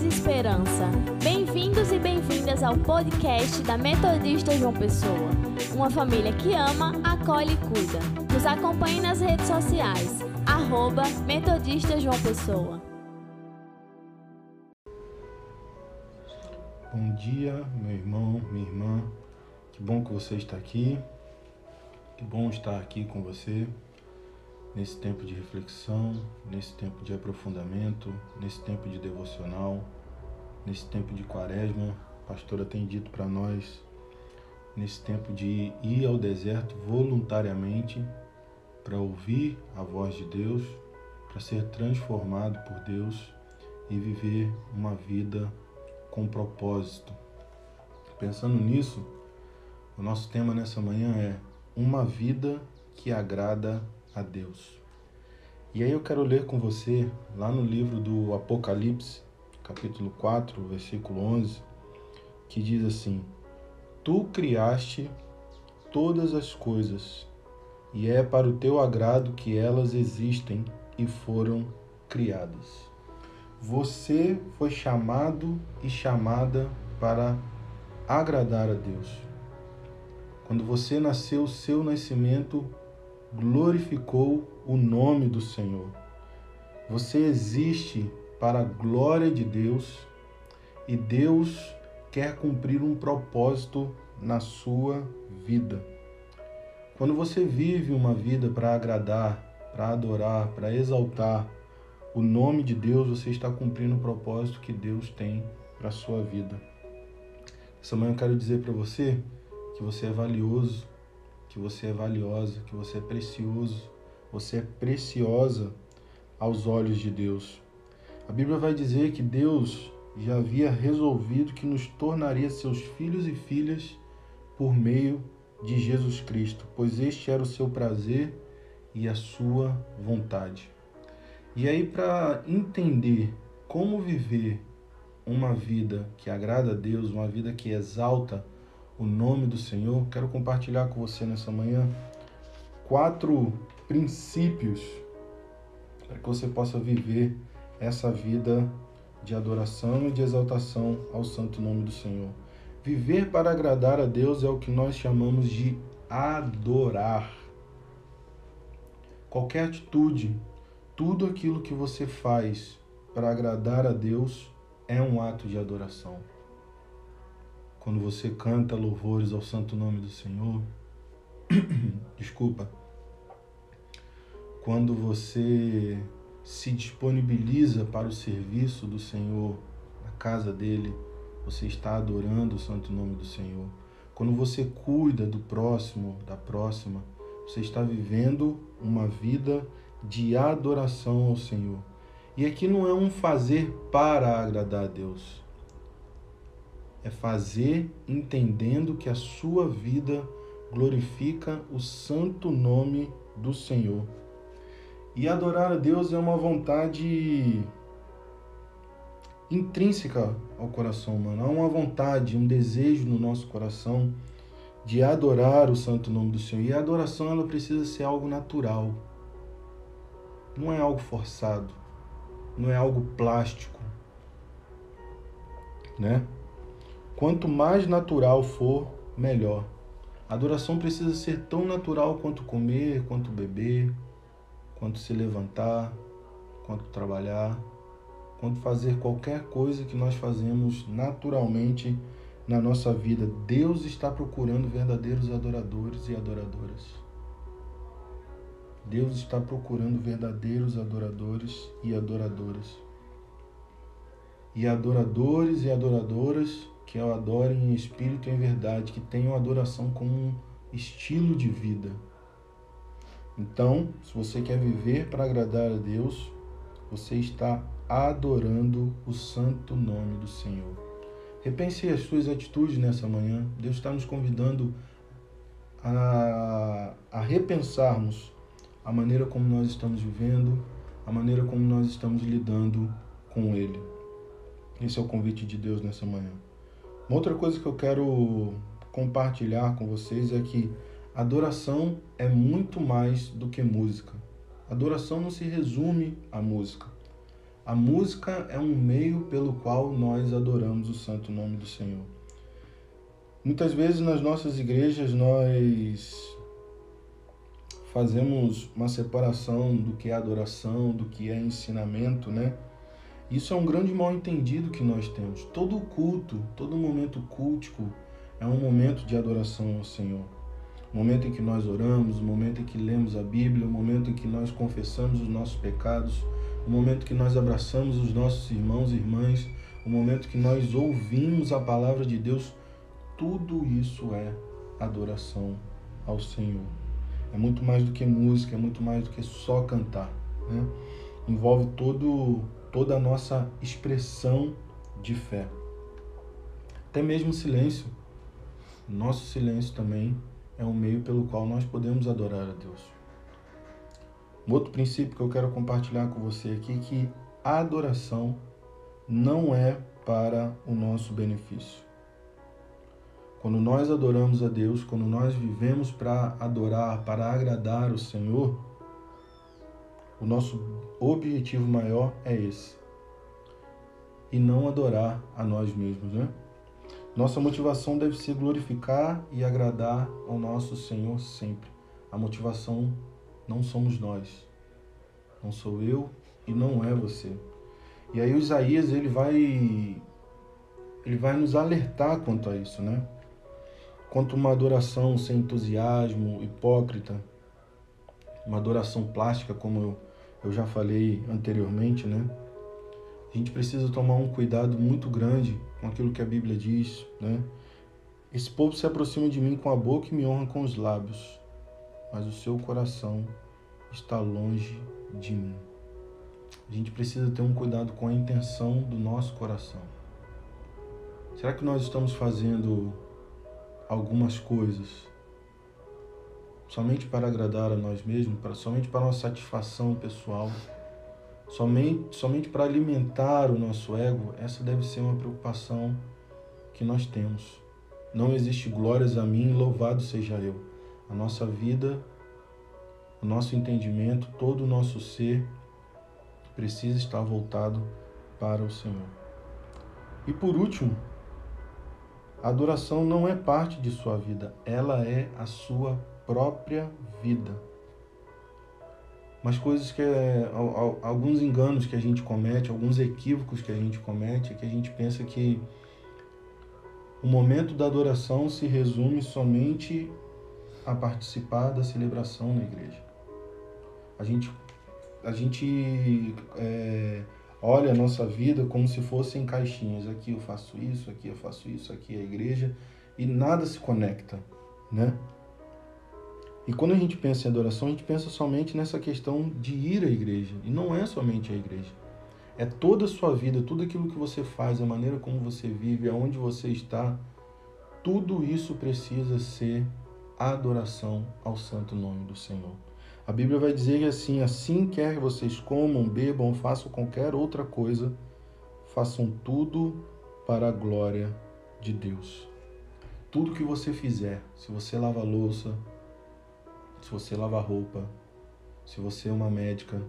e esperança. Bem-vindos e bem-vindas ao podcast da Metodista João Pessoa. Uma família que ama, acolhe e cuida. Nos acompanhe nas redes sociais. Arroba Metodista João Pessoa. Bom dia, meu irmão, minha irmã. Que bom que você está aqui. Que bom estar aqui com você nesse tempo de reflexão, nesse tempo de aprofundamento, nesse tempo de devocional, nesse tempo de quaresma. A pastora tem dito para nós, nesse tempo de ir ao deserto voluntariamente para ouvir a voz de Deus, para ser transformado por Deus e viver uma vida com propósito. Pensando nisso, o nosso tema nessa manhã é uma vida que agrada a Deus. E aí eu quero ler com você lá no livro do Apocalipse, capítulo 4, versículo 11, que diz assim: Tu criaste todas as coisas, e é para o teu agrado que elas existem e foram criadas. Você foi chamado e chamada para agradar a Deus. Quando você nasceu, seu nascimento glorificou o nome do Senhor. Você existe para a glória de Deus e Deus quer cumprir um propósito na sua vida. Quando você vive uma vida para agradar, para adorar, para exaltar o nome de Deus, você está cumprindo o propósito que Deus tem para a sua vida. Essa manhã eu quero dizer para você que você é valioso, que você é valiosa, que você é precioso, você é preciosa aos olhos de Deus. A Bíblia vai dizer que Deus já havia resolvido que nos tornaria seus filhos e filhas por meio de Jesus Cristo, pois este era o seu prazer e a sua vontade. E aí, para entender como viver uma vida que agrada a Deus, uma vida que exalta o nome do Senhor, quero compartilhar com você nessa manhã quatro princípios para que você possa viver essa vida de adoração e de exaltação ao santo nome do Senhor. Viver para agradar a Deus é o que nós chamamos de adorar. Qualquer atitude, tudo aquilo que você faz para agradar a Deus é um ato de adoração quando você canta louvores ao santo nome do Senhor, desculpa, quando você se disponibiliza para o serviço do Senhor na casa dele, você está adorando o santo nome do Senhor. Quando você cuida do próximo, da próxima, você está vivendo uma vida de adoração ao Senhor. E aqui não é um fazer para agradar a Deus é fazer entendendo que a sua vida glorifica o santo nome do Senhor. E adorar a Deus é uma vontade intrínseca ao coração humano. Há uma vontade, um desejo no nosso coração de adorar o santo nome do Senhor. E a adoração ela precisa ser algo natural. Não é algo forçado, não é algo plástico, né? Quanto mais natural for, melhor. A adoração precisa ser tão natural quanto comer, quanto beber, quanto se levantar, quanto trabalhar, quanto fazer qualquer coisa que nós fazemos naturalmente na nossa vida. Deus está procurando verdadeiros adoradores e adoradoras. Deus está procurando verdadeiros adoradores e adoradoras. E adoradores e adoradoras que o adorem em espírito e em verdade, que tenham adoração como um estilo de vida. Então, se você quer viver para agradar a Deus, você está adorando o santo nome do Senhor. Repense as suas atitudes nessa manhã. Deus está nos convidando a, a repensarmos a maneira como nós estamos vivendo, a maneira como nós estamos lidando com Ele. Esse é o convite de Deus nessa manhã. Uma outra coisa que eu quero compartilhar com vocês é que adoração é muito mais do que música. Adoração não se resume à música. A música é um meio pelo qual nós adoramos o santo nome do Senhor. Muitas vezes nas nossas igrejas nós fazemos uma separação do que é adoração, do que é ensinamento, né? Isso é um grande mal entendido que nós temos. Todo culto, todo momento cultico é um momento de adoração ao Senhor. O momento em que nós oramos, o momento em que lemos a Bíblia, o momento em que nós confessamos os nossos pecados, o momento que nós abraçamos os nossos irmãos e irmãs, o momento que nós ouvimos a palavra de Deus, tudo isso é adoração ao Senhor. É muito mais do que música, é muito mais do que só cantar. Né? Envolve todo, toda a nossa expressão de fé. Até mesmo o silêncio. Nosso silêncio também é um meio pelo qual nós podemos adorar a Deus. Um outro princípio que eu quero compartilhar com você aqui é que a adoração não é para o nosso benefício. Quando nós adoramos a Deus, quando nós vivemos para adorar, para agradar o Senhor, o nosso objetivo maior é esse. E não adorar a nós mesmos, né? Nossa motivação deve ser glorificar e agradar ao nosso Senhor sempre. A motivação não somos nós. Não sou eu e não é você. E aí o Isaías ele vai ele vai nos alertar quanto a isso, né? quanto uma adoração sem entusiasmo, hipócrita, uma adoração plástica, como eu, eu já falei anteriormente, né? A gente precisa tomar um cuidado muito grande com aquilo que a Bíblia diz, né? Esse povo se aproxima de mim com a boca e me honra com os lábios, mas o seu coração está longe de mim. A gente precisa ter um cuidado com a intenção do nosso coração. Será que nós estamos fazendo algumas coisas somente para agradar a nós mesmos, para, somente para nossa satisfação pessoal, somente, somente para alimentar o nosso ego, essa deve ser uma preocupação que nós temos. Não existe glórias a mim, louvado seja eu. A nossa vida, o nosso entendimento, todo o nosso ser precisa estar voltado para o Senhor. E por último, a adoração não é parte de sua vida, ela é a sua própria vida. Mas coisas que é, alguns enganos que a gente comete, alguns equívocos que a gente comete, é que a gente pensa que o momento da adoração se resume somente a participar da celebração na igreja. A gente, a gente é, olha a nossa vida como se fossem caixinhas. Aqui eu faço isso, aqui eu faço isso, aqui é a igreja e nada se conecta, né? E quando a gente pensa em adoração, a gente pensa somente nessa questão de ir à igreja. E não é somente a igreja. É toda a sua vida, tudo aquilo que você faz, a maneira como você vive, aonde você está, tudo isso precisa ser adoração ao santo nome do Senhor. A Bíblia vai dizer assim: assim quer que vocês comam, bebam, façam qualquer outra coisa, façam tudo para a glória de Deus. Tudo que você fizer, se você lava louça, se você lava roupa, se você é uma médica,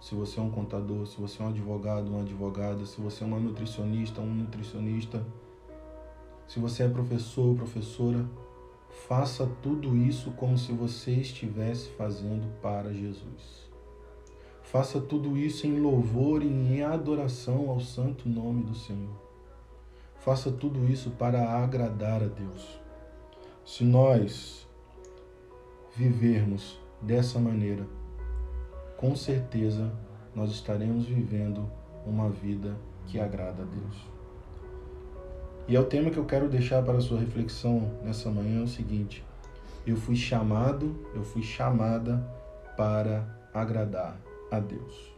se você é um contador, se você é um advogado, uma advogada, se você é uma nutricionista, um nutricionista, se você é professor, professora, Faça tudo isso como se você estivesse fazendo para Jesus. Faça tudo isso em louvor e em adoração ao santo nome do Senhor. Faça tudo isso para agradar a Deus. Se nós vivermos dessa maneira, com certeza nós estaremos vivendo uma vida que agrada a Deus. E é o tema que eu quero deixar para a sua reflexão nessa manhã é o seguinte: eu fui chamado, eu fui chamada para agradar a Deus.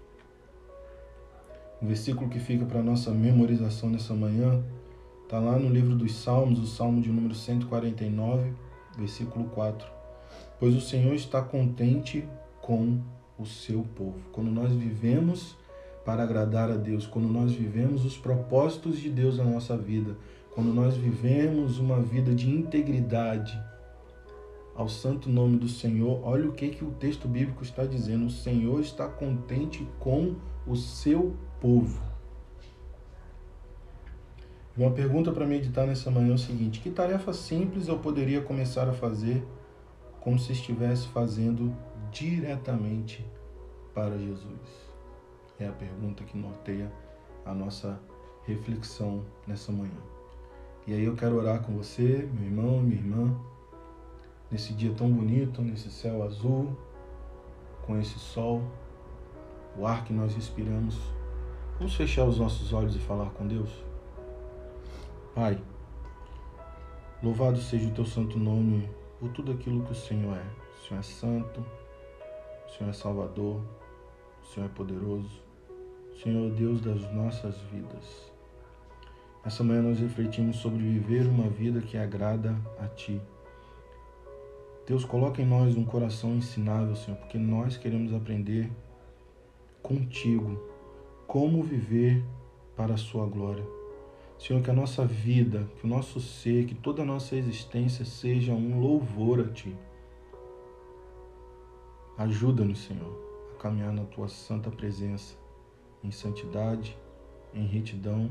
O versículo que fica para nossa memorização nessa manhã está lá no livro dos Salmos, o Salmo de número 149, versículo 4. Pois o Senhor está contente com o seu povo. Quando nós vivemos para agradar a Deus, quando nós vivemos os propósitos de Deus na nossa vida, quando nós vivemos uma vida de integridade, ao santo nome do Senhor, olha o que, que o texto bíblico está dizendo. O Senhor está contente com o seu povo. Uma pergunta para meditar nessa manhã é o seguinte: que tarefa simples eu poderia começar a fazer como se estivesse fazendo diretamente para Jesus? É a pergunta que norteia a nossa reflexão nessa manhã. E aí eu quero orar com você, meu irmão, minha irmã, nesse dia tão bonito, nesse céu azul, com esse sol, o ar que nós respiramos. Vamos fechar os nossos olhos e falar com Deus? Pai, louvado seja o teu santo nome por tudo aquilo que o Senhor é. O Senhor é santo, o Senhor é salvador, o Senhor é poderoso, o Senhor é Deus das nossas vidas. Essa manhã nós refletimos sobre viver uma vida que agrada a Ti. Deus, coloca em nós um coração ensinável, Senhor, porque nós queremos aprender contigo como viver para a Sua glória. Senhor, que a nossa vida, que o nosso ser, que toda a nossa existência seja um louvor a Ti. Ajuda-nos, Senhor, a caminhar na Tua santa presença, em santidade, em retidão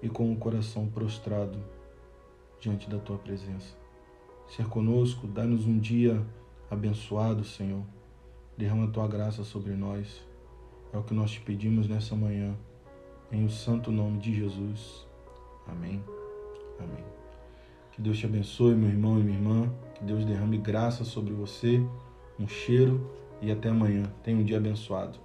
e com o coração prostrado diante da Tua presença. Ser conosco, dá-nos um dia abençoado, Senhor. Derrama a Tua graça sobre nós. É o que nós te pedimos nessa manhã, em o santo nome de Jesus. Que Deus te abençoe, meu irmão e minha irmã. Que Deus derrame graça sobre você, um cheiro e até amanhã. Tenha um dia abençoado.